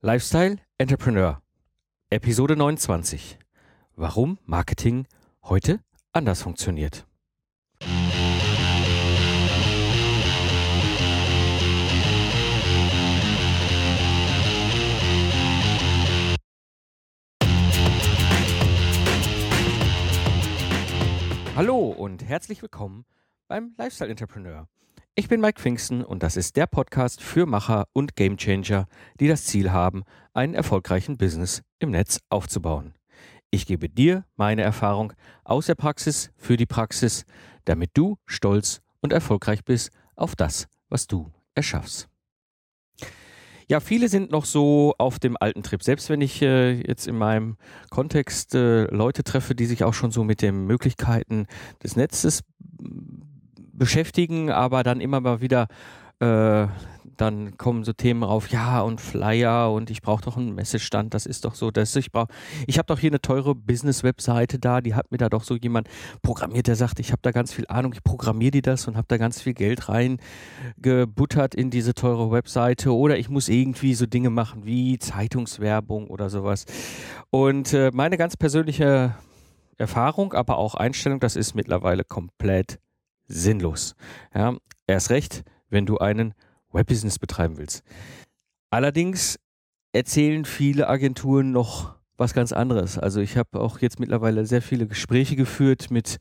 Lifestyle Entrepreneur, Episode 29. Warum Marketing heute anders funktioniert. Hallo und herzlich willkommen beim Lifestyle Entrepreneur. Ich bin Mike Pfingsten und das ist der Podcast für Macher und Gamechanger, die das Ziel haben, einen erfolgreichen Business im Netz aufzubauen. Ich gebe dir meine Erfahrung aus der Praxis für die Praxis, damit du stolz und erfolgreich bist auf das, was du erschaffst. Ja, viele sind noch so auf dem alten Trip. Selbst wenn ich äh, jetzt in meinem Kontext äh, Leute treffe, die sich auch schon so mit den Möglichkeiten des Netzes beschäftigen, aber dann immer mal wieder äh, dann kommen so Themen auf, ja und Flyer und ich brauche doch einen Messestand, das ist doch so, das ich brauche. Ich habe doch hier eine teure Business-Webseite da, die hat mir da doch so jemand programmiert, der sagt, ich habe da ganz viel Ahnung, ich programmiere die das und habe da ganz viel Geld reingebuttert in diese teure Webseite oder ich muss irgendwie so Dinge machen wie Zeitungswerbung oder sowas. Und äh, meine ganz persönliche Erfahrung, aber auch Einstellung, das ist mittlerweile komplett sinnlos. Ja, erst recht, wenn du einen Webbusiness betreiben willst. Allerdings erzählen viele Agenturen noch was ganz anderes. Also ich habe auch jetzt mittlerweile sehr viele Gespräche geführt mit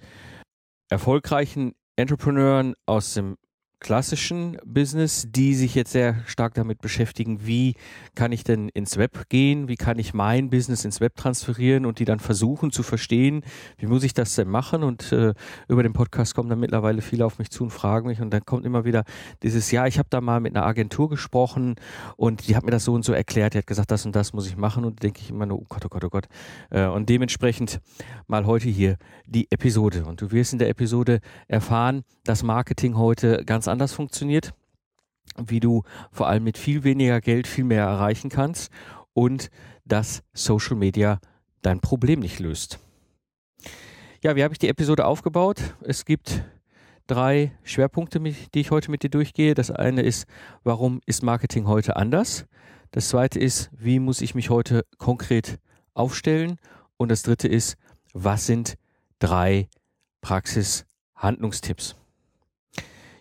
erfolgreichen Entrepreneuren aus dem klassischen Business, die sich jetzt sehr stark damit beschäftigen, wie kann ich denn ins Web gehen, wie kann ich mein Business ins Web transferieren und die dann versuchen zu verstehen, wie muss ich das denn machen? Und äh, über den Podcast kommen dann mittlerweile viele auf mich zu und fragen mich und dann kommt immer wieder dieses, ja, ich habe da mal mit einer Agentur gesprochen und die hat mir das so und so erklärt, die hat gesagt, das und das muss ich machen. Und denke ich immer nur, oh Gott, oh Gott, oh Gott. Äh, und dementsprechend mal heute hier die Episode. Und du wirst in der Episode erfahren, dass Marketing heute ganz anders funktioniert, wie du vor allem mit viel weniger Geld viel mehr erreichen kannst und dass Social Media dein Problem nicht löst. Ja, wie habe ich die Episode aufgebaut? Es gibt drei Schwerpunkte, die ich heute mit dir durchgehe. Das eine ist, warum ist Marketing heute anders? Das zweite ist, wie muss ich mich heute konkret aufstellen? Und das dritte ist, was sind drei Praxis-Handlungstipps?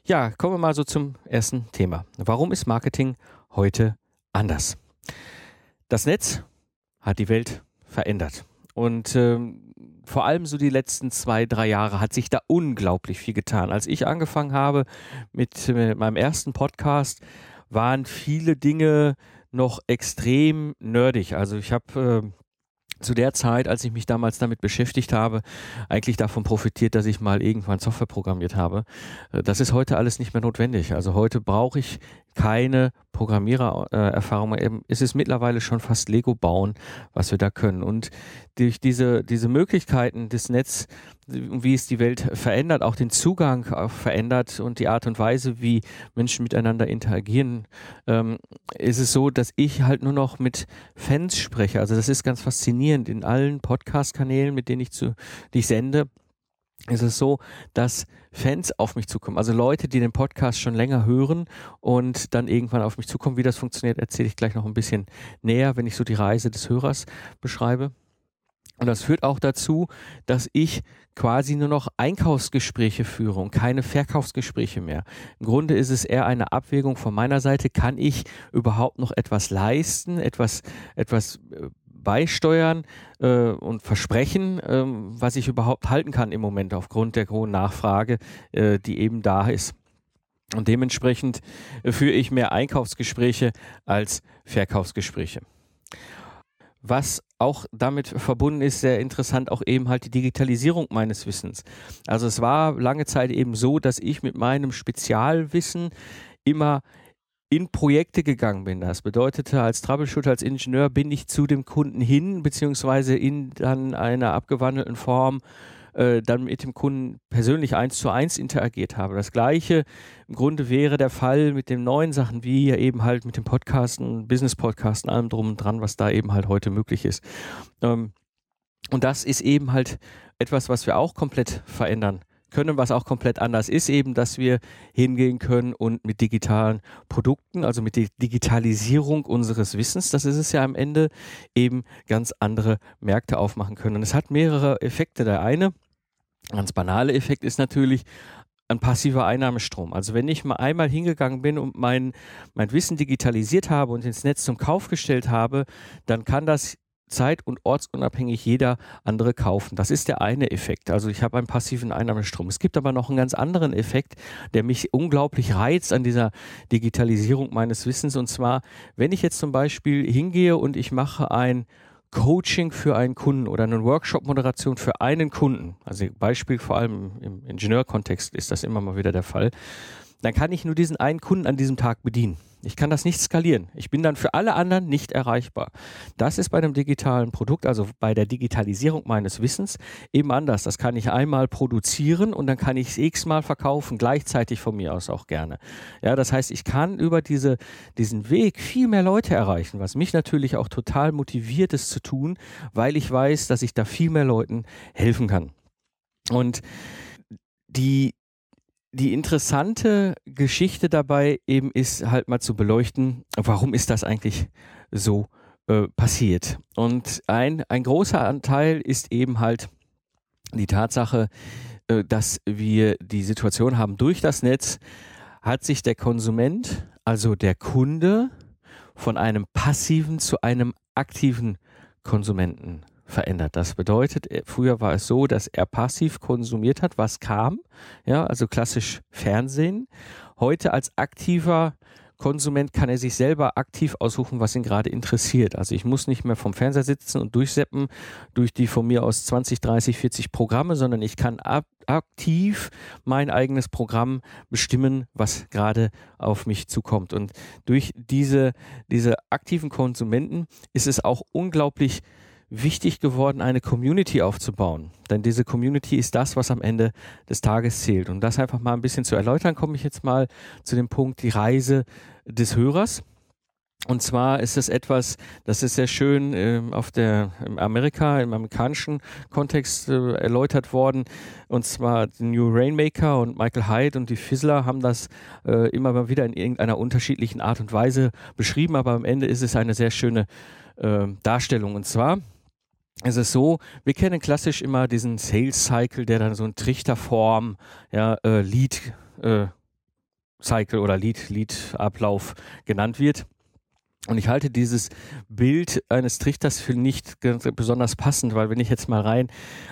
Ja, kommen wir mal so zum ersten Thema. Warum ist Marketing heute anders? Das Netz hat die Welt verändert. Und ähm, vor allem so die letzten zwei, drei Jahre hat sich da unglaublich viel getan. Als ich angefangen habe mit, mit meinem ersten Podcast, waren viele Dinge noch extrem nerdig. Also ich habe äh, zu der Zeit, als ich mich damals damit beschäftigt habe, eigentlich davon profitiert, dass ich mal irgendwann Software programmiert habe. Äh, das ist heute alles nicht mehr notwendig. Also heute brauche ich keine Programmierererfahrung. Äh, es ist mittlerweile schon fast Lego bauen, was wir da können. Und durch diese, diese Möglichkeiten des Netz, wie es die Welt verändert, auch den Zugang auch verändert und die Art und Weise, wie Menschen miteinander interagieren, ähm, ist es so, dass ich halt nur noch mit Fans spreche. Also das ist ganz faszinierend. In allen Podcast-Kanälen, mit denen ich zu, die ich sende, ist es so, dass Fans auf mich zukommen. Also Leute, die den Podcast schon länger hören und dann irgendwann auf mich zukommen. Wie das funktioniert, erzähle ich gleich noch ein bisschen näher, wenn ich so die Reise des Hörers beschreibe. Und das führt auch dazu, dass ich quasi nur noch Einkaufsgespräche führe und keine Verkaufsgespräche mehr. Im Grunde ist es eher eine Abwägung von meiner Seite. Kann ich überhaupt noch etwas leisten, etwas, etwas äh, beisteuern äh, und versprechen, äh, was ich überhaupt halten kann im Moment aufgrund der hohen Nachfrage, äh, die eben da ist. Und dementsprechend äh, führe ich mehr Einkaufsgespräche als Verkaufsgespräche. Was auch damit verbunden ist, sehr interessant, auch eben halt die Digitalisierung meines Wissens. Also es war lange Zeit eben so, dass ich mit meinem Spezialwissen immer in Projekte gegangen bin. Das bedeutete, als Troubleshooter, als Ingenieur bin ich zu dem Kunden hin, beziehungsweise in dann einer abgewandelten Form äh, dann mit dem Kunden persönlich eins zu eins interagiert habe. Das gleiche im Grunde wäre der Fall mit den neuen Sachen, wie eben halt mit dem Podcasten, Business-Podcasten, allem drum und dran, was da eben halt heute möglich ist. Ähm, und das ist eben halt etwas, was wir auch komplett verändern können, was auch komplett anders ist, eben, dass wir hingehen können und mit digitalen Produkten, also mit der Digitalisierung unseres Wissens, das ist es ja am Ende, eben ganz andere Märkte aufmachen können. Und es hat mehrere Effekte. Der eine, ganz banale Effekt ist natürlich, ein passiver Einnahmestrom. Also wenn ich mal einmal hingegangen bin und mein, mein Wissen digitalisiert habe und ins Netz zum Kauf gestellt habe, dann kann das zeit- und ortsunabhängig jeder andere kaufen. Das ist der eine Effekt. Also ich habe einen passiven Einnahmestrom. Es gibt aber noch einen ganz anderen Effekt, der mich unglaublich reizt an dieser Digitalisierung meines Wissens. Und zwar, wenn ich jetzt zum Beispiel hingehe und ich mache ein Coaching für einen Kunden oder eine Workshop-Moderation für einen Kunden, also Beispiel vor allem im Ingenieurkontext ist das immer mal wieder der Fall, dann kann ich nur diesen einen Kunden an diesem Tag bedienen. Ich kann das nicht skalieren. Ich bin dann für alle anderen nicht erreichbar. Das ist bei einem digitalen Produkt, also bei der Digitalisierung meines Wissens, eben anders. Das kann ich einmal produzieren und dann kann ich es x-mal verkaufen, gleichzeitig von mir aus auch gerne. Ja, das heißt, ich kann über diese, diesen Weg viel mehr Leute erreichen, was mich natürlich auch total motiviert ist zu tun, weil ich weiß, dass ich da viel mehr Leuten helfen kann. Und die die interessante Geschichte dabei eben ist halt mal zu beleuchten, warum ist das eigentlich so äh, passiert. Und ein, ein großer Anteil ist eben halt die Tatsache, äh, dass wir die Situation haben, durch das Netz hat sich der Konsument, also der Kunde, von einem passiven zu einem aktiven Konsumenten verändert. Das bedeutet, äh, früher war es so, dass er passiv konsumiert hat, was kam, ja, also klassisch Fernsehen. Heute als aktiver Konsument kann er sich selber aktiv aussuchen, was ihn gerade interessiert. Also ich muss nicht mehr vom Fernseher sitzen und durchseppen durch die von mir aus 20, 30, 40 Programme, sondern ich kann aktiv mein eigenes Programm bestimmen, was gerade auf mich zukommt. Und durch diese, diese aktiven Konsumenten ist es auch unglaublich wichtig geworden, eine Community aufzubauen. Denn diese Community ist das, was am Ende des Tages zählt. Und das einfach mal ein bisschen zu erläutern, komme ich jetzt mal zu dem Punkt, die Reise des Hörers. Und zwar ist es etwas, das ist sehr schön äh, auf der im Amerika, im amerikanischen Kontext äh, erläutert worden. Und zwar New Rainmaker und Michael Hyde und die Fizzler haben das äh, immer mal wieder in irgendeiner unterschiedlichen Art und Weise beschrieben, aber am Ende ist es eine sehr schöne äh, Darstellung. Und zwar es ist so, wir kennen klassisch immer diesen Sales Cycle, der dann so in Trichterform, ja, äh, Lead äh, Cycle oder Lead, Lead Ablauf genannt wird. Und ich halte dieses Bild eines Trichters für nicht besonders passend, weil wenn ich jetzt mal rein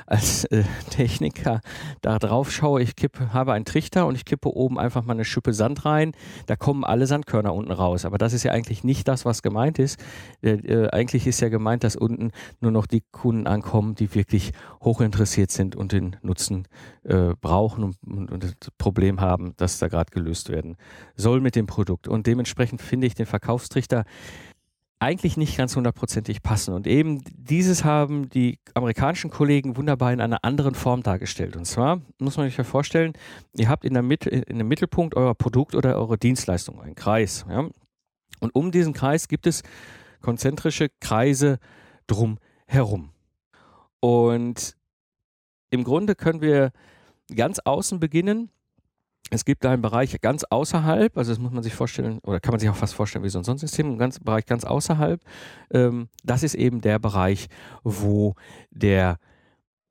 als äh, Techniker da drauf schaue, ich kippe, habe einen Trichter und ich kippe oben einfach mal eine Schippe Sand rein, da kommen alle Sandkörner unten raus. Aber das ist ja eigentlich nicht das, was gemeint ist. Äh, äh, eigentlich ist ja gemeint, dass unten nur noch die Kunden ankommen, die wirklich hochinteressiert sind und den Nutzen äh, brauchen und, und, und das Problem haben, das da gerade gelöst werden soll mit dem Produkt. Und dementsprechend finde ich den Verkaufstrichter eigentlich nicht ganz hundertprozentig passen. Und eben dieses haben die amerikanischen Kollegen wunderbar in einer anderen Form dargestellt. Und zwar muss man sich ja vorstellen, ihr habt in, der Mitte, in dem Mittelpunkt eurer Produkt oder eurer Dienstleistung einen Kreis. Ja? Und um diesen Kreis gibt es konzentrische Kreise drum herum. Und im Grunde können wir ganz außen beginnen es gibt einen Bereich ganz außerhalb, also das muss man sich vorstellen, oder kann man sich auch fast vorstellen wie so ein Sonnensystem, ein ganz, Bereich ganz außerhalb. Ähm, das ist eben der Bereich, wo der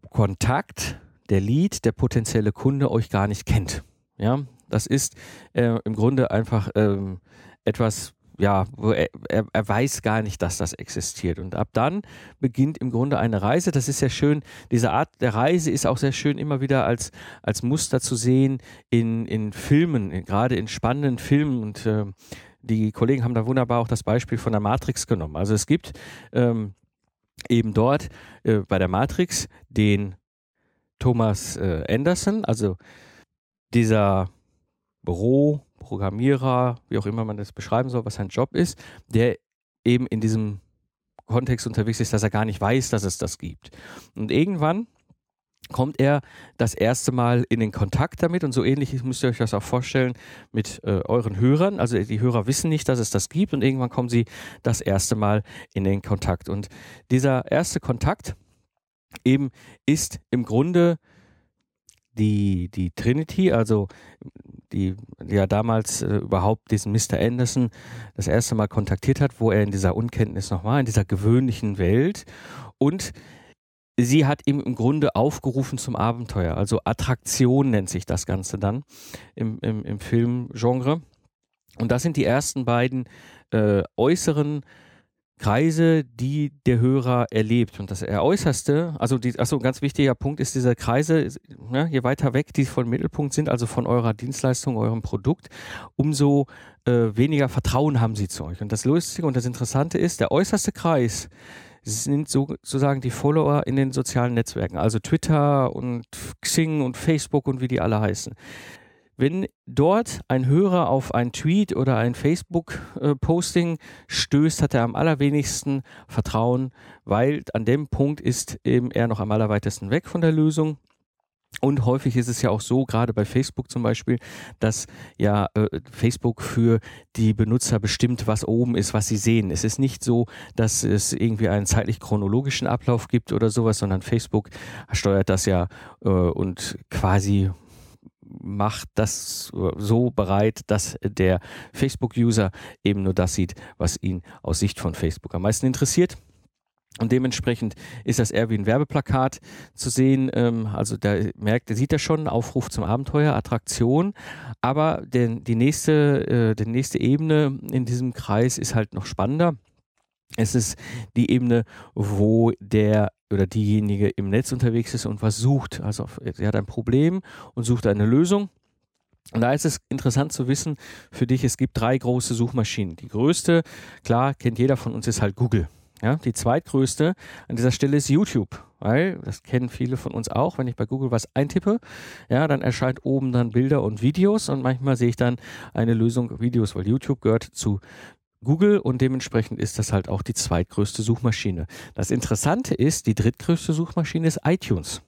Kontakt, der Lead, der potenzielle Kunde euch gar nicht kennt. Ja, das ist äh, im Grunde einfach ähm, etwas, ja, er, er, er, weiß gar nicht, dass das existiert. Und ab dann beginnt im Grunde eine Reise. Das ist sehr schön. Diese Art der Reise ist auch sehr schön immer wieder als, als Muster zu sehen in, in Filmen, gerade in spannenden Filmen. Und äh, die Kollegen haben da wunderbar auch das Beispiel von der Matrix genommen. Also es gibt ähm, eben dort äh, bei der Matrix den Thomas äh, Anderson, also dieser Büro, Programmierer, wie auch immer man das beschreiben soll, was sein Job ist, der eben in diesem Kontext unterwegs ist, dass er gar nicht weiß, dass es das gibt. Und irgendwann kommt er das erste Mal in den Kontakt damit und so ähnlich müsst ihr euch das auch vorstellen mit äh, euren Hörern. Also die Hörer wissen nicht, dass es das gibt und irgendwann kommen sie das erste Mal in den Kontakt. Und dieser erste Kontakt eben ist im Grunde die, die Trinity, also die ja damals äh, überhaupt diesen Mr. Anderson das erste Mal kontaktiert hat, wo er in dieser Unkenntnis noch war, in dieser gewöhnlichen Welt. Und sie hat ihm im Grunde aufgerufen zum Abenteuer. Also Attraktion nennt sich das Ganze dann im, im, im Filmgenre. Und das sind die ersten beiden äh, äußeren Kreise, die der Hörer erlebt. Und das äußerste, also die, achso, ein ganz wichtiger Punkt ist diese Kreise, ne, je weiter weg die vom Mittelpunkt sind, also von eurer Dienstleistung, eurem Produkt, umso äh, weniger Vertrauen haben sie zu euch. Und das Lustige und das Interessante ist, der äußerste Kreis sind sozusagen die Follower in den sozialen Netzwerken, also Twitter und Xing und Facebook und wie die alle heißen. Wenn dort ein Hörer auf ein Tweet oder ein Facebook-Posting stößt, hat er am allerwenigsten Vertrauen, weil an dem Punkt ist eben er noch am allerweitesten weg von der Lösung. Und häufig ist es ja auch so, gerade bei Facebook zum Beispiel, dass ja äh, Facebook für die Benutzer bestimmt, was oben ist, was sie sehen. Es ist nicht so, dass es irgendwie einen zeitlich chronologischen Ablauf gibt oder sowas, sondern Facebook steuert das ja äh, und quasi macht das so bereit, dass der Facebook-User eben nur das sieht, was ihn aus Sicht von Facebook am meisten interessiert. Und dementsprechend ist das eher wie ein Werbeplakat zu sehen. Ähm, also da merkt, da sieht er schon Aufruf zum Abenteuer, Attraktion. Aber den, die nächste, äh, die nächste Ebene in diesem Kreis ist halt noch spannender. Es ist die Ebene, wo der oder diejenige im Netz unterwegs ist und was sucht. Also sie hat ein Problem und sucht eine Lösung. Und da ist es interessant zu wissen für dich, es gibt drei große Suchmaschinen. Die größte, klar, kennt jeder von uns, ist halt Google. Ja, die zweitgrößte an dieser Stelle ist YouTube, weil das kennen viele von uns auch. Wenn ich bei Google was eintippe, ja, dann erscheint oben dann Bilder und Videos und manchmal sehe ich dann eine Lösung Videos, weil YouTube gehört zu Google und dementsprechend ist das halt auch die zweitgrößte Suchmaschine. Das Interessante ist, die drittgrößte Suchmaschine ist iTunes.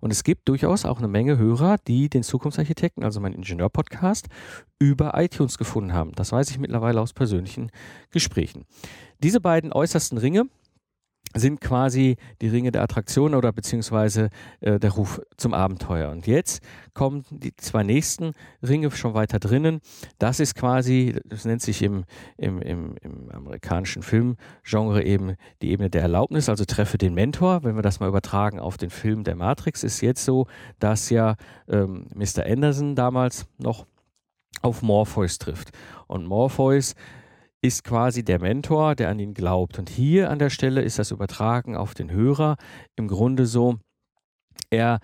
Und es gibt durchaus auch eine Menge Hörer, die den Zukunftsarchitekten, also mein Ingenieur-Podcast, über iTunes gefunden haben. Das weiß ich mittlerweile aus persönlichen Gesprächen. Diese beiden äußersten Ringe, sind quasi die Ringe der Attraktion oder beziehungsweise äh, der Ruf zum Abenteuer. Und jetzt kommen die zwei nächsten Ringe schon weiter drinnen. Das ist quasi, das nennt sich im, im, im, im amerikanischen Filmgenre eben die Ebene der Erlaubnis, also treffe den Mentor. Wenn wir das mal übertragen auf den Film der Matrix, ist jetzt so, dass ja ähm, Mr. Anderson damals noch auf Morpheus trifft. Und Morpheus ist quasi der Mentor, der an ihn glaubt. Und hier an der Stelle ist das Übertragen auf den Hörer im Grunde so, er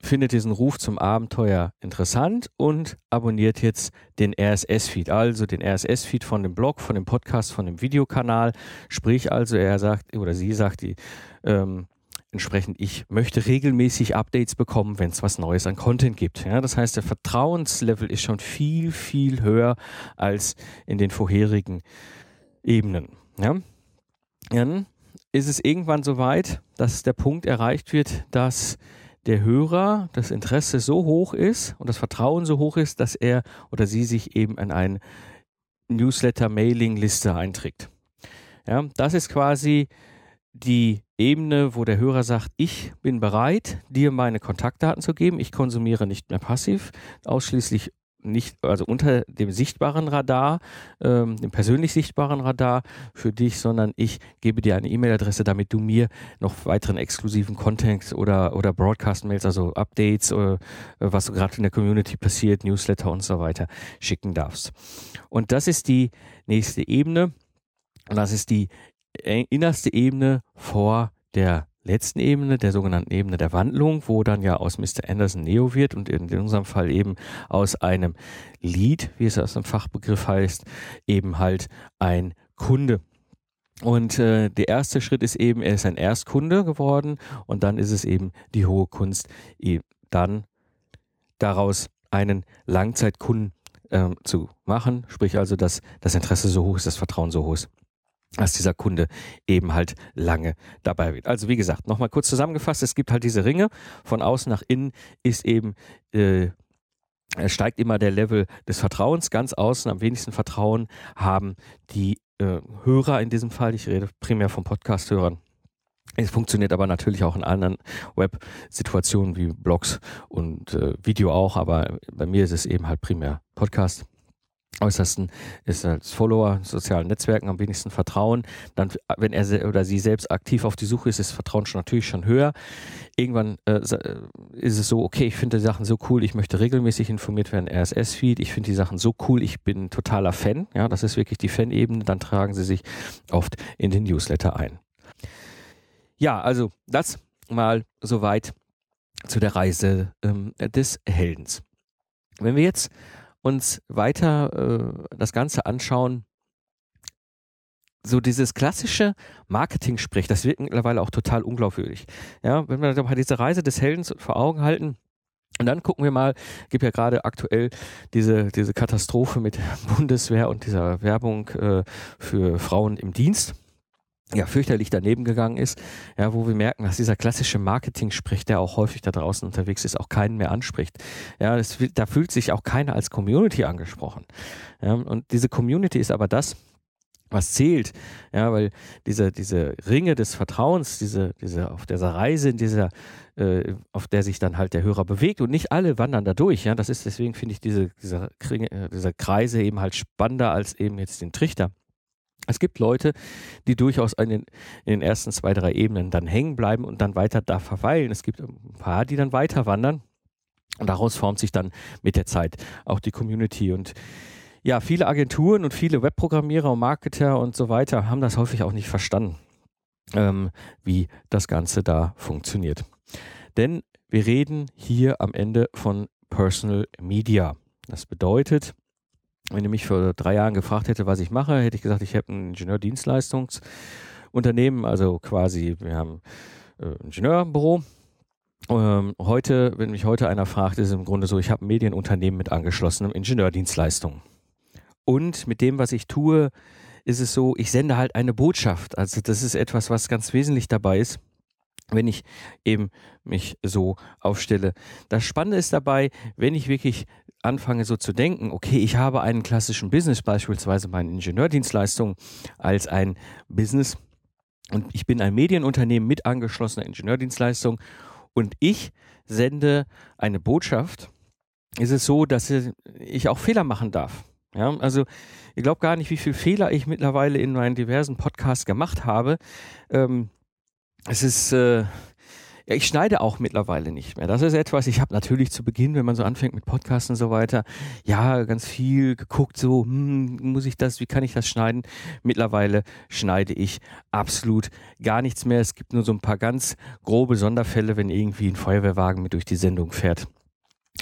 findet diesen Ruf zum Abenteuer interessant und abonniert jetzt den RSS-Feed, also den RSS-Feed von dem Blog, von dem Podcast, von dem Videokanal. Sprich also, er sagt oder sie sagt, die, ähm, Entsprechend, ich möchte regelmäßig Updates bekommen, wenn es was Neues an Content gibt. Ja, das heißt, der Vertrauenslevel ist schon viel, viel höher als in den vorherigen Ebenen. Ja? Dann ist es irgendwann so weit, dass der Punkt erreicht wird, dass der Hörer das Interesse so hoch ist und das Vertrauen so hoch ist, dass er oder sie sich eben an eine Newsletter-Mailing-Liste einträgt. Ja, das ist quasi die Ebene, wo der Hörer sagt, ich bin bereit, dir meine Kontaktdaten zu geben. Ich konsumiere nicht mehr passiv, ausschließlich nicht, also unter dem sichtbaren Radar, ähm, dem persönlich sichtbaren Radar für dich, sondern ich gebe dir eine E-Mail-Adresse, damit du mir noch weiteren exklusiven Content oder, oder Broadcast-Mails, also Updates, oder, äh, was so gerade in der Community passiert, Newsletter und so weiter schicken darfst. Und das ist die nächste Ebene. Und das ist die innerste Ebene vor der letzten Ebene, der sogenannten Ebene der Wandlung, wo dann ja aus Mr. Anderson Neo wird und in unserem Fall eben aus einem Lead, wie es aus dem Fachbegriff heißt, eben halt ein Kunde. Und äh, der erste Schritt ist eben, er ist ein Erstkunde geworden und dann ist es eben die hohe Kunst, dann daraus einen Langzeitkunden äh, zu machen, sprich also, dass das Interesse so hoch ist, das Vertrauen so hoch ist dass dieser Kunde eben halt lange dabei wird. Also wie gesagt, nochmal kurz zusammengefasst, es gibt halt diese Ringe, von außen nach innen ist eben, äh, steigt immer der Level des Vertrauens, ganz außen am wenigsten Vertrauen haben die äh, Hörer in diesem Fall, ich rede primär von Podcast-Hörern, Es funktioniert aber natürlich auch in anderen Web-Situationen wie Blogs und äh, Video auch, aber bei mir ist es eben halt primär Podcast äußersten ist als Follower sozialen Netzwerken am wenigsten Vertrauen. Dann, wenn er oder sie selbst aktiv auf die Suche ist, ist Vertrauen schon natürlich schon höher. Irgendwann äh, äh ist es so, okay, ich finde die Sachen so cool, ich möchte regelmäßig informiert werden, RSS-Feed, ich finde die Sachen so cool, ich bin totaler Fan. Ja, das ist wirklich die Fan-Ebene. Dann tragen sie sich oft in den Newsletter ein. Ja, also das mal soweit zu der Reise ähm, des Heldens. Wenn wir jetzt uns weiter äh, das Ganze anschauen, so dieses klassische Marketing-Sprech, das wird mittlerweile auch total unglaubwürdig. Ja, wenn wir mal diese Reise des Heldens vor Augen halten, und dann gucken wir mal, gibt ja gerade aktuell diese, diese Katastrophe mit der Bundeswehr und dieser Werbung äh, für Frauen im Dienst ja, fürchterlich daneben gegangen ist, ja, wo wir merken, dass dieser klassische Marketing-Sprech, der auch häufig da draußen unterwegs ist, auch keinen mehr anspricht. Ja, das, da fühlt sich auch keiner als Community angesprochen. Ja, und diese Community ist aber das, was zählt, ja, weil diese, diese Ringe des Vertrauens, diese, diese, auf dieser Reise, in dieser, äh, auf der sich dann halt der Hörer bewegt und nicht alle wandern da durch, ja, das ist deswegen finde ich diese, diese, Kringe, äh, diese Kreise eben halt spannender als eben jetzt den Trichter. Es gibt Leute, die durchaus in den, in den ersten zwei, drei Ebenen dann hängen bleiben und dann weiter da verweilen. Es gibt ein paar, die dann weiter wandern. Und daraus formt sich dann mit der Zeit auch die Community. Und ja, viele Agenturen und viele Webprogrammierer und Marketer und so weiter haben das häufig auch nicht verstanden, ähm, wie das Ganze da funktioniert. Denn wir reden hier am Ende von Personal Media. Das bedeutet, wenn ihr mich vor drei Jahren gefragt hätte, was ich mache, hätte ich gesagt, ich habe ein Ingenieurdienstleistungsunternehmen, also quasi, wir haben äh, ein Ingenieurbüro. Ähm, heute, wenn mich heute einer fragt, ist es im Grunde so, ich habe ein Medienunternehmen mit angeschlossenem Ingenieurdienstleistung. Und mit dem, was ich tue, ist es so, ich sende halt eine Botschaft. Also das ist etwas, was ganz wesentlich dabei ist wenn ich eben mich so aufstelle. Das Spannende ist dabei, wenn ich wirklich anfange so zu denken, okay, ich habe einen klassischen Business, beispielsweise meine Ingenieurdienstleistung als ein Business und ich bin ein Medienunternehmen mit angeschlossener Ingenieurdienstleistung und ich sende eine Botschaft, ist es so, dass ich auch Fehler machen darf. Ja, also ich glaube gar nicht, wie viele Fehler ich mittlerweile in meinen diversen Podcasts gemacht habe. Ähm, es ist, äh, ja, ich schneide auch mittlerweile nicht mehr. Das ist etwas, ich habe natürlich zu Beginn, wenn man so anfängt mit Podcasts und so weiter, ja, ganz viel geguckt, so, hm, muss ich das, wie kann ich das schneiden? Mittlerweile schneide ich absolut gar nichts mehr. Es gibt nur so ein paar ganz grobe Sonderfälle, wenn irgendwie ein Feuerwehrwagen mit durch die Sendung fährt.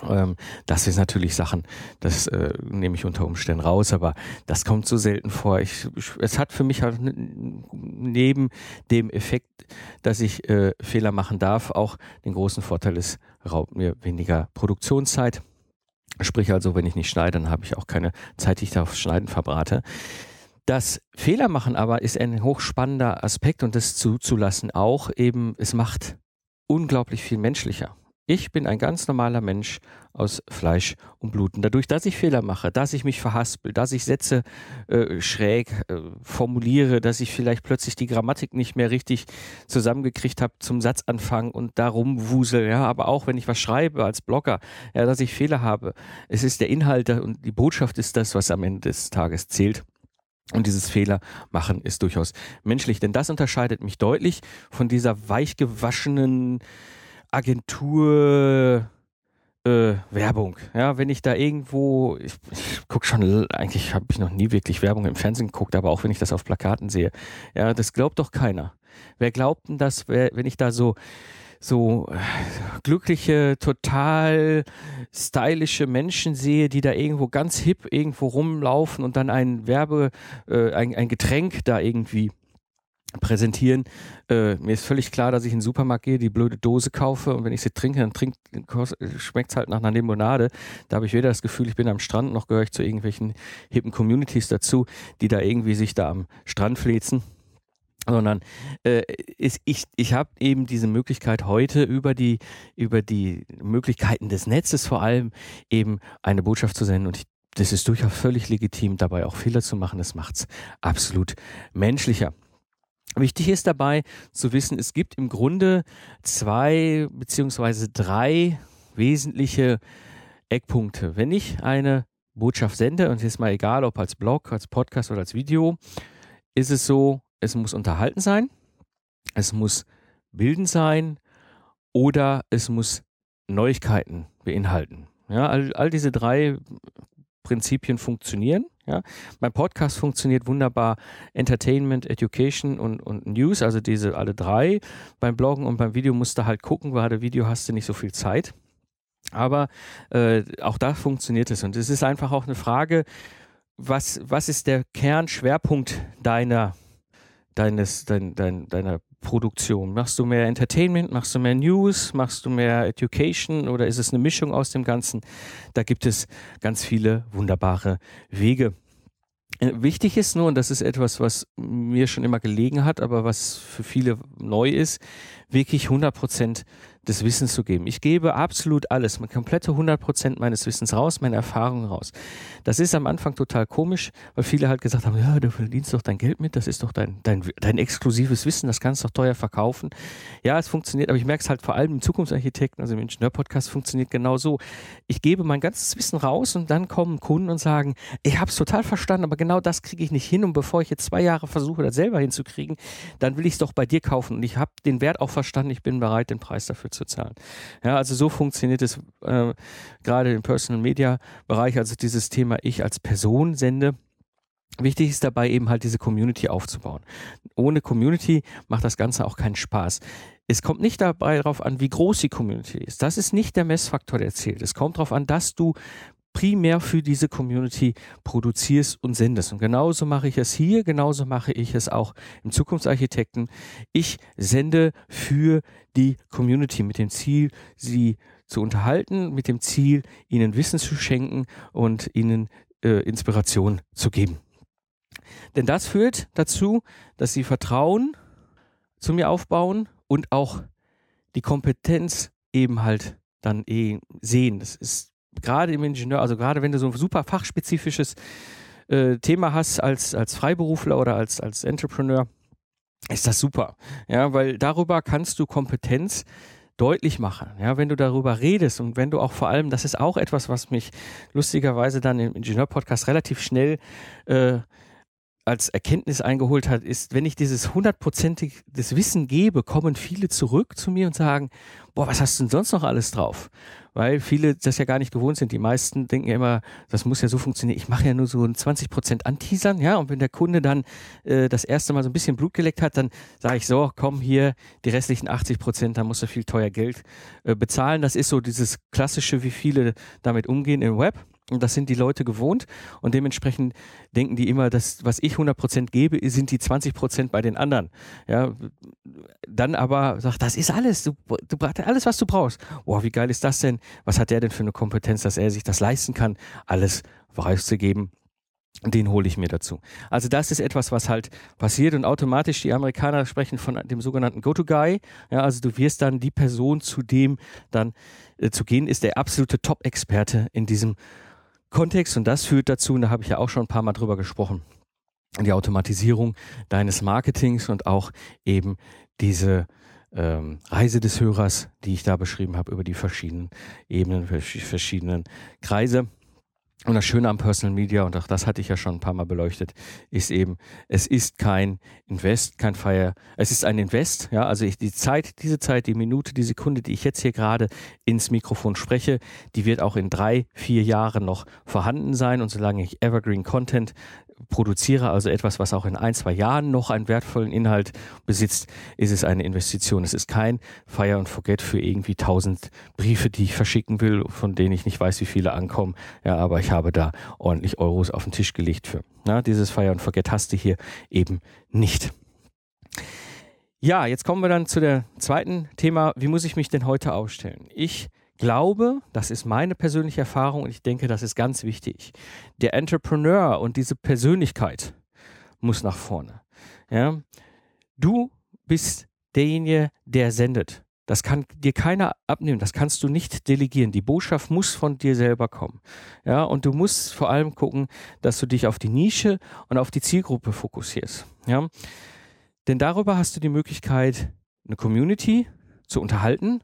Ähm, das ist natürlich Sachen, das äh, nehme ich unter Umständen raus, aber das kommt so selten vor. Ich, es hat für mich halt neben dem Effekt, dass ich äh, Fehler machen darf, auch den großen Vorteil, es raubt mir weniger Produktionszeit. Sprich also, wenn ich nicht schneide, dann habe ich auch keine Zeit, die ich da aufs Schneiden verbrate. Das Fehler machen aber ist ein hochspannender Aspekt und das zuzulassen auch eben, es macht unglaublich viel menschlicher. Ich bin ein ganz normaler Mensch aus Fleisch und Blut. Und dadurch, dass ich Fehler mache, dass ich mich verhaspel, dass ich Sätze äh, schräg äh, formuliere, dass ich vielleicht plötzlich die Grammatik nicht mehr richtig zusammengekriegt habe zum Satzanfang und darum wusel, ja, aber auch wenn ich was schreibe als Blogger, ja, dass ich Fehler habe. Es ist der Inhalt und die Botschaft ist das, was am Ende des Tages zählt. Und dieses Fehler machen ist durchaus menschlich, denn das unterscheidet mich deutlich von dieser weichgewaschenen Agentur äh, Werbung. Ja, wenn ich da irgendwo, ich, ich gucke schon, eigentlich habe ich noch nie wirklich Werbung im Fernsehen geguckt, aber auch wenn ich das auf Plakaten sehe, ja, das glaubt doch keiner. Wer glaubt denn das, wenn ich da so so äh, glückliche, total stylische Menschen sehe, die da irgendwo ganz hip irgendwo rumlaufen und dann ein Werbe, äh, ein, ein Getränk da irgendwie präsentieren. Äh, mir ist völlig klar, dass ich in den Supermarkt gehe, die blöde Dose kaufe und wenn ich sie trinke, dann trink, schmeckt es halt nach einer Limonade. Da habe ich weder das Gefühl, ich bin am Strand, noch gehöre ich zu irgendwelchen hippen Communities dazu, die da irgendwie sich da am Strand flezen sondern äh, ist, ich, ich habe eben diese Möglichkeit heute über die, über die Möglichkeiten des Netzes vor allem eben eine Botschaft zu senden und ich, das ist durchaus völlig legitim, dabei auch Fehler zu machen. Das macht es absolut menschlicher. Wichtig ist dabei zu wissen, es gibt im Grunde zwei beziehungsweise drei wesentliche Eckpunkte. Wenn ich eine Botschaft sende, und ist mal egal, ob als Blog, als Podcast oder als Video, ist es so, es muss unterhalten sein, es muss bildend sein oder es muss Neuigkeiten beinhalten. Ja, all, all diese drei Prinzipien funktionieren. Ja. Mein Podcast funktioniert wunderbar. Entertainment, Education und, und News, also diese alle drei. Beim Bloggen und beim Video musst du halt gucken, gerade Video hast du nicht so viel Zeit. Aber äh, auch da funktioniert es. Und es ist einfach auch eine Frage, was, was ist der Kernschwerpunkt deiner, deines, dein, dein, deiner Produktion? Machst du mehr Entertainment? Machst du mehr News? Machst du mehr Education? Oder ist es eine Mischung aus dem Ganzen? Da gibt es ganz viele wunderbare Wege. Äh, wichtig ist nur, und das ist etwas, was mir schon immer gelegen hat, aber was für viele neu ist, wirklich 100 Prozent des Wissens zu geben. Ich gebe absolut alles, mit komplette 100 Prozent meines Wissens raus, meine Erfahrungen raus. Das ist am Anfang total komisch, weil viele halt gesagt haben, ja, du verdienst doch dein Geld mit, das ist doch dein, dein, dein exklusives Wissen, das kannst du doch teuer verkaufen. Ja, es funktioniert, aber ich merke es halt vor allem im Zukunftsarchitekten, also im Ingenieur-Podcast funktioniert genau so. Ich gebe mein ganzes Wissen raus und dann kommen Kunden und sagen, ich habe es total verstanden, aber genau das kriege ich nicht hin und bevor ich jetzt zwei Jahre versuche, das selber hinzukriegen, dann will ich es doch bei dir kaufen und ich habe den Wert auch verstanden, ich bin bereit, den Preis dafür zu zahlen. Ja, also so funktioniert es äh, gerade im Personal Media Bereich, also dieses Thema ich als Person sende. Wichtig ist dabei eben halt diese Community aufzubauen. Ohne Community macht das Ganze auch keinen Spaß. Es kommt nicht dabei darauf an, wie groß die Community ist. Das ist nicht der Messfaktor, der zählt. Es kommt darauf an, dass du primär für diese Community produzierst und sendest. Und genauso mache ich es hier, genauso mache ich es auch im Zukunftsarchitekten. Ich sende für die Community mit dem Ziel, sie zu unterhalten, mit dem Ziel, ihnen Wissen zu schenken und ihnen äh, Inspiration zu geben. Denn das führt dazu, dass sie Vertrauen zu mir aufbauen und auch die Kompetenz eben halt dann eh sehen. Das ist gerade im Ingenieur, also gerade wenn du so ein super fachspezifisches äh, Thema hast als, als Freiberufler oder als, als Entrepreneur, ist das super. Ja, weil darüber kannst du Kompetenz deutlich machen. Ja, wenn du darüber redest und wenn du auch vor allem, das ist auch etwas, was mich lustigerweise dann im Ingenieur-Podcast relativ schnell äh, als Erkenntnis eingeholt hat, ist, wenn ich dieses hundertprozentig das Wissen gebe, kommen viele zurück zu mir und sagen, boah, was hast du denn sonst noch alles drauf? Weil viele das ja gar nicht gewohnt sind. Die meisten denken ja immer, das muss ja so funktionieren. Ich mache ja nur so ein 20 Prozent Anteasern, ja. Und wenn der Kunde dann äh, das erste Mal so ein bisschen Blut geleckt hat, dann sage ich so, komm hier, die restlichen 80 Prozent, da musst du viel teuer Geld äh, bezahlen. Das ist so dieses klassische, wie viele damit umgehen im Web. Und das sind die Leute gewohnt und dementsprechend denken die immer, dass was ich 100% gebe, sind die 20% bei den anderen. Ja, dann aber sagt, das ist alles, du, du alles, was du brauchst. Boah, wie geil ist das denn? Was hat der denn für eine Kompetenz, dass er sich das leisten kann, alles preiszugeben? Den hole ich mir dazu. Also das ist etwas, was halt passiert und automatisch die Amerikaner sprechen von dem sogenannten Go-to-Guy. Ja, also du wirst dann die Person, zu dem dann äh, zu gehen, ist der absolute Top-Experte in diesem Kontext und das führt dazu, und da habe ich ja auch schon ein paar Mal drüber gesprochen, die Automatisierung deines Marketings und auch eben diese ähm, Reise des Hörers, die ich da beschrieben habe, über die verschiedenen Ebenen, verschiedenen Kreise. Und das Schöne am Personal Media, und auch das hatte ich ja schon ein paar Mal beleuchtet, ist eben, es ist kein Invest, kein Fire, es ist ein Invest, ja, also ich, die Zeit, diese Zeit, die Minute, die Sekunde, die ich jetzt hier gerade ins Mikrofon spreche, die wird auch in drei, vier Jahren noch vorhanden sein. Und solange ich Evergreen Content produziere, also etwas, was auch in ein, zwei Jahren noch einen wertvollen Inhalt besitzt, ist es eine Investition. Es ist kein Fire and Forget für irgendwie tausend Briefe, die ich verschicken will, von denen ich nicht weiß, wie viele ankommen. Ja, aber ich habe da ordentlich Euros auf den Tisch gelegt für. Ja, dieses Fire and Forget hast du hier eben nicht. Ja, jetzt kommen wir dann zu der zweiten Thema. Wie muss ich mich denn heute aufstellen? Ich glaube, das ist meine persönliche Erfahrung und ich denke, das ist ganz wichtig. Der Entrepreneur und diese Persönlichkeit muss nach vorne. Ja? Du bist derjenige, der sendet. Das kann dir keiner abnehmen, das kannst du nicht delegieren. Die Botschaft muss von dir selber kommen. Ja, und du musst vor allem gucken, dass du dich auf die Nische und auf die Zielgruppe fokussierst. Ja. Denn darüber hast du die Möglichkeit, eine Community zu unterhalten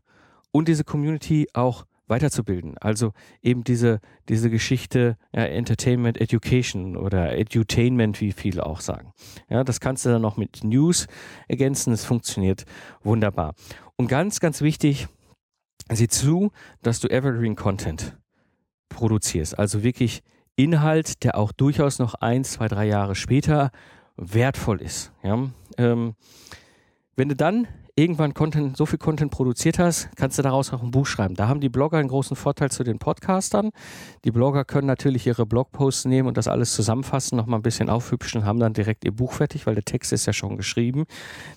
und diese Community auch weiterzubilden. Also eben diese, diese Geschichte ja, Entertainment Education oder Edutainment, wie viele auch sagen. Ja, das kannst du dann noch mit News ergänzen. Es funktioniert wunderbar. Und ganz, ganz wichtig, sieh zu, dass du Evergreen Content produzierst. Also wirklich Inhalt, der auch durchaus noch ein, zwei, drei Jahre später wertvoll ist. Ja? Ähm, wenn du dann irgendwann Content, so viel Content produziert hast, kannst du daraus auch ein Buch schreiben. Da haben die Blogger einen großen Vorteil zu den Podcastern. Die Blogger können natürlich ihre Blogposts nehmen und das alles zusammenfassen, nochmal ein bisschen aufhübschen und haben dann direkt ihr Buch fertig, weil der Text ist ja schon geschrieben.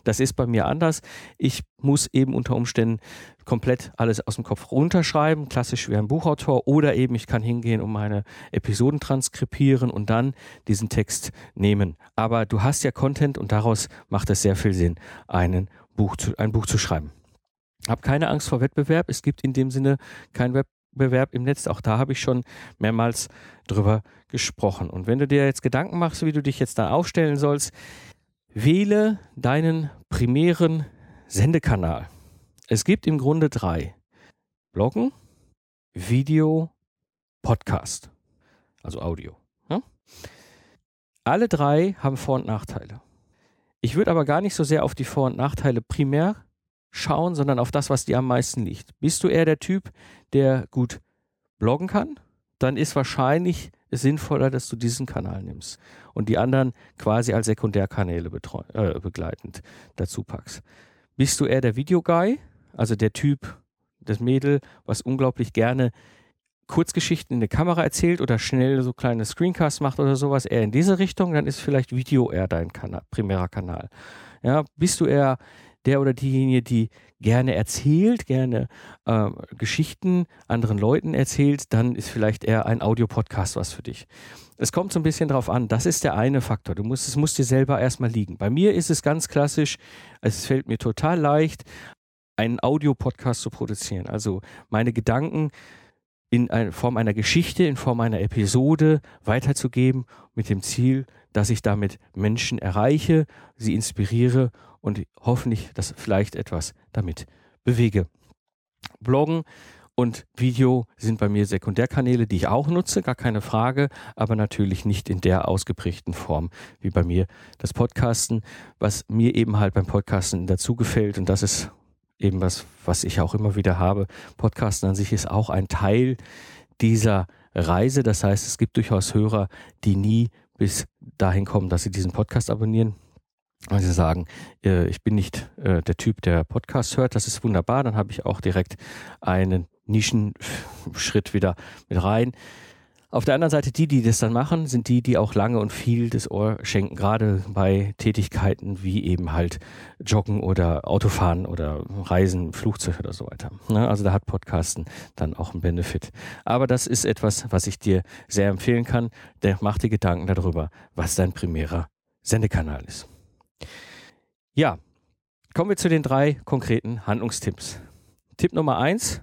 Das ist bei mir anders. Ich muss eben unter Umständen komplett alles aus dem Kopf runterschreiben, klassisch wie ein Buchautor, oder eben ich kann hingehen und meine Episoden transkribieren und dann diesen Text nehmen. Aber du hast ja Content und daraus macht es sehr viel Sinn, einen Buch zu, ein Buch zu schreiben. Hab keine Angst vor Wettbewerb. Es gibt in dem Sinne keinen Wettbewerb im Netz. Auch da habe ich schon mehrmals drüber gesprochen. Und wenn du dir jetzt Gedanken machst, wie du dich jetzt da aufstellen sollst, wähle deinen primären Sendekanal. Es gibt im Grunde drei. Bloggen, Video, Podcast. Also Audio. Ja? Alle drei haben Vor- und Nachteile. Ich würde aber gar nicht so sehr auf die Vor- und Nachteile primär schauen, sondern auf das, was dir am meisten liegt. Bist du eher der Typ, der gut bloggen kann? Dann ist wahrscheinlich es sinnvoller, dass du diesen Kanal nimmst und die anderen quasi als Sekundärkanäle äh, begleitend dazu packst. Bist du eher der Videoguy, also der Typ, das Mädel, was unglaublich gerne Kurzgeschichten in der Kamera erzählt oder schnell so kleine Screencasts macht oder sowas, eher in diese Richtung, dann ist vielleicht Video eher dein Kanal, primärer Kanal. Ja, bist du eher der oder diejenige, die gerne erzählt, gerne äh, Geschichten anderen Leuten erzählt, dann ist vielleicht eher ein Audiopodcast was für dich. Es kommt so ein bisschen drauf an. Das ist der eine Faktor. Du musst, es muss dir selber erstmal liegen. Bei mir ist es ganz klassisch. Es fällt mir total leicht, einen Audiopodcast zu produzieren. Also meine Gedanken in Form einer Geschichte, in Form einer Episode weiterzugeben, mit dem Ziel, dass ich damit Menschen erreiche, sie inspiriere und hoffentlich, dass vielleicht etwas damit bewege. Bloggen und Video sind bei mir Sekundärkanäle, die ich auch nutze, gar keine Frage, aber natürlich nicht in der ausgeprägten Form wie bei mir das Podcasten, was mir eben halt beim Podcasten dazu gefällt und das ist eben was, was ich auch immer wieder habe. Podcasten an sich ist auch ein Teil dieser Reise. Das heißt, es gibt durchaus Hörer, die nie bis dahin kommen, dass sie diesen Podcast abonnieren. Und sie sagen, äh, ich bin nicht äh, der Typ, der Podcast hört. Das ist wunderbar. Dann habe ich auch direkt einen Nischenschritt wieder mit rein. Auf der anderen Seite, die, die das dann machen, sind die, die auch lange und viel das Ohr schenken, gerade bei Tätigkeiten wie eben halt Joggen oder Autofahren oder Reisen, Flugzeug oder so weiter. Ne? Also da hat Podcasten dann auch einen Benefit. Aber das ist etwas, was ich dir sehr empfehlen kann. Der macht dir Gedanken darüber, was dein primärer Sendekanal ist. Ja, kommen wir zu den drei konkreten Handlungstipps. Tipp Nummer eins,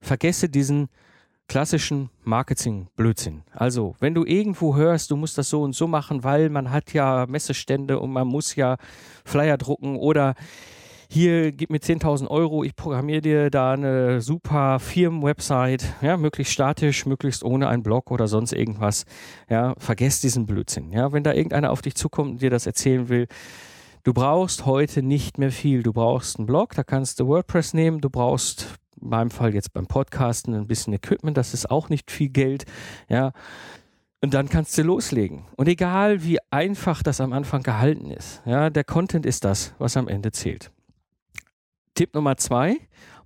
vergesse diesen klassischen Marketing-Blödsinn. Also, wenn du irgendwo hörst, du musst das so und so machen, weil man hat ja Messestände und man muss ja Flyer drucken oder hier gib mir 10.000 Euro, ich programmiere dir da eine super Firmen-Website, ja, möglichst statisch, möglichst ohne einen Blog oder sonst irgendwas. Ja, vergesst diesen Blödsinn. Ja, wenn da irgendeiner auf dich zukommt und dir das erzählen will, du brauchst heute nicht mehr viel. Du brauchst einen Blog, da kannst du WordPress nehmen, du brauchst in meinem Fall jetzt beim Podcasten ein bisschen Equipment, das ist auch nicht viel Geld, ja. Und dann kannst du loslegen. Und egal wie einfach das am Anfang gehalten ist, ja, der Content ist das, was am Ende zählt. Tipp Nummer zwei,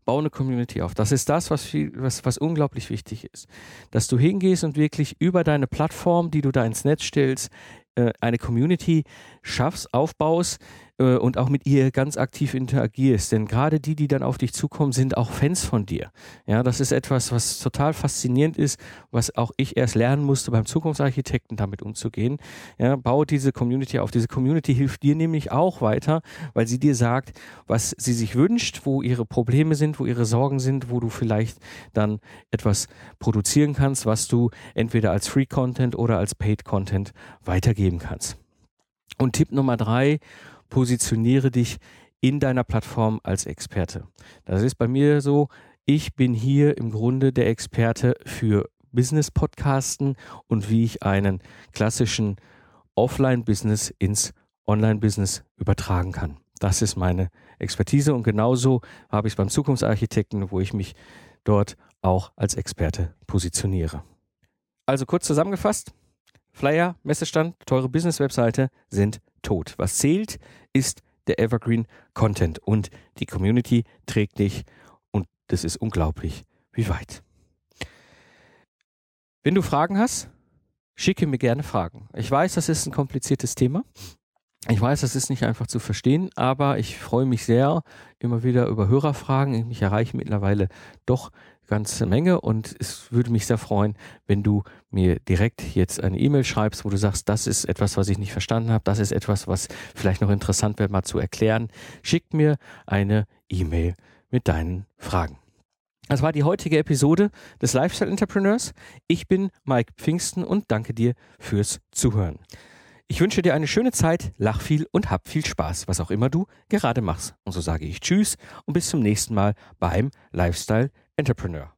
bau eine Community auf. Das ist das, was, viel, was, was unglaublich wichtig ist. Dass du hingehst und wirklich über deine Plattform, die du da ins Netz stellst, äh, eine Community schaffst, aufbaust, äh, und auch mit ihr ganz aktiv interagierst. Denn gerade die, die dann auf dich zukommen, sind auch Fans von dir. Ja, das ist etwas, was total faszinierend ist, was auch ich erst lernen musste beim Zukunftsarchitekten damit umzugehen. Ja, baue diese Community auf. Diese Community hilft dir nämlich auch weiter, weil sie dir sagt, was sie sich wünscht, wo ihre Probleme sind, wo ihre Sorgen sind, wo du vielleicht dann etwas produzieren kannst, was du entweder als Free Content oder als Paid Content weitergeben kannst. Und Tipp Nummer drei, positioniere dich in deiner Plattform als Experte. Das ist bei mir so, ich bin hier im Grunde der Experte für Business-Podcasten und wie ich einen klassischen Offline-Business ins Online-Business übertragen kann. Das ist meine Expertise und genauso habe ich es beim Zukunftsarchitekten, wo ich mich dort auch als Experte positioniere. Also kurz zusammengefasst, Flyer, Messestand, teure Business-Webseite sind tot. Was zählt, ist der Evergreen Content und die Community trägt dich und das ist unglaublich, wie weit. Wenn du Fragen hast, schicke mir gerne Fragen. Ich weiß, das ist ein kompliziertes Thema. Ich weiß, das ist nicht einfach zu verstehen, aber ich freue mich sehr immer wieder über Hörerfragen. Mich erreichen mittlerweile doch ganze Menge und es würde mich sehr freuen, wenn du mir direkt jetzt eine E-Mail schreibst, wo du sagst, das ist etwas, was ich nicht verstanden habe, das ist etwas, was vielleicht noch interessant wäre, mal zu erklären. Schick mir eine E-Mail mit deinen Fragen. Das war die heutige Episode des Lifestyle Entrepreneurs. Ich bin Mike Pfingsten und danke dir fürs Zuhören. Ich wünsche dir eine schöne Zeit, lach viel und hab viel Spaß, was auch immer du gerade machst. Und so sage ich Tschüss und bis zum nächsten Mal beim Lifestyle Entrepreneur.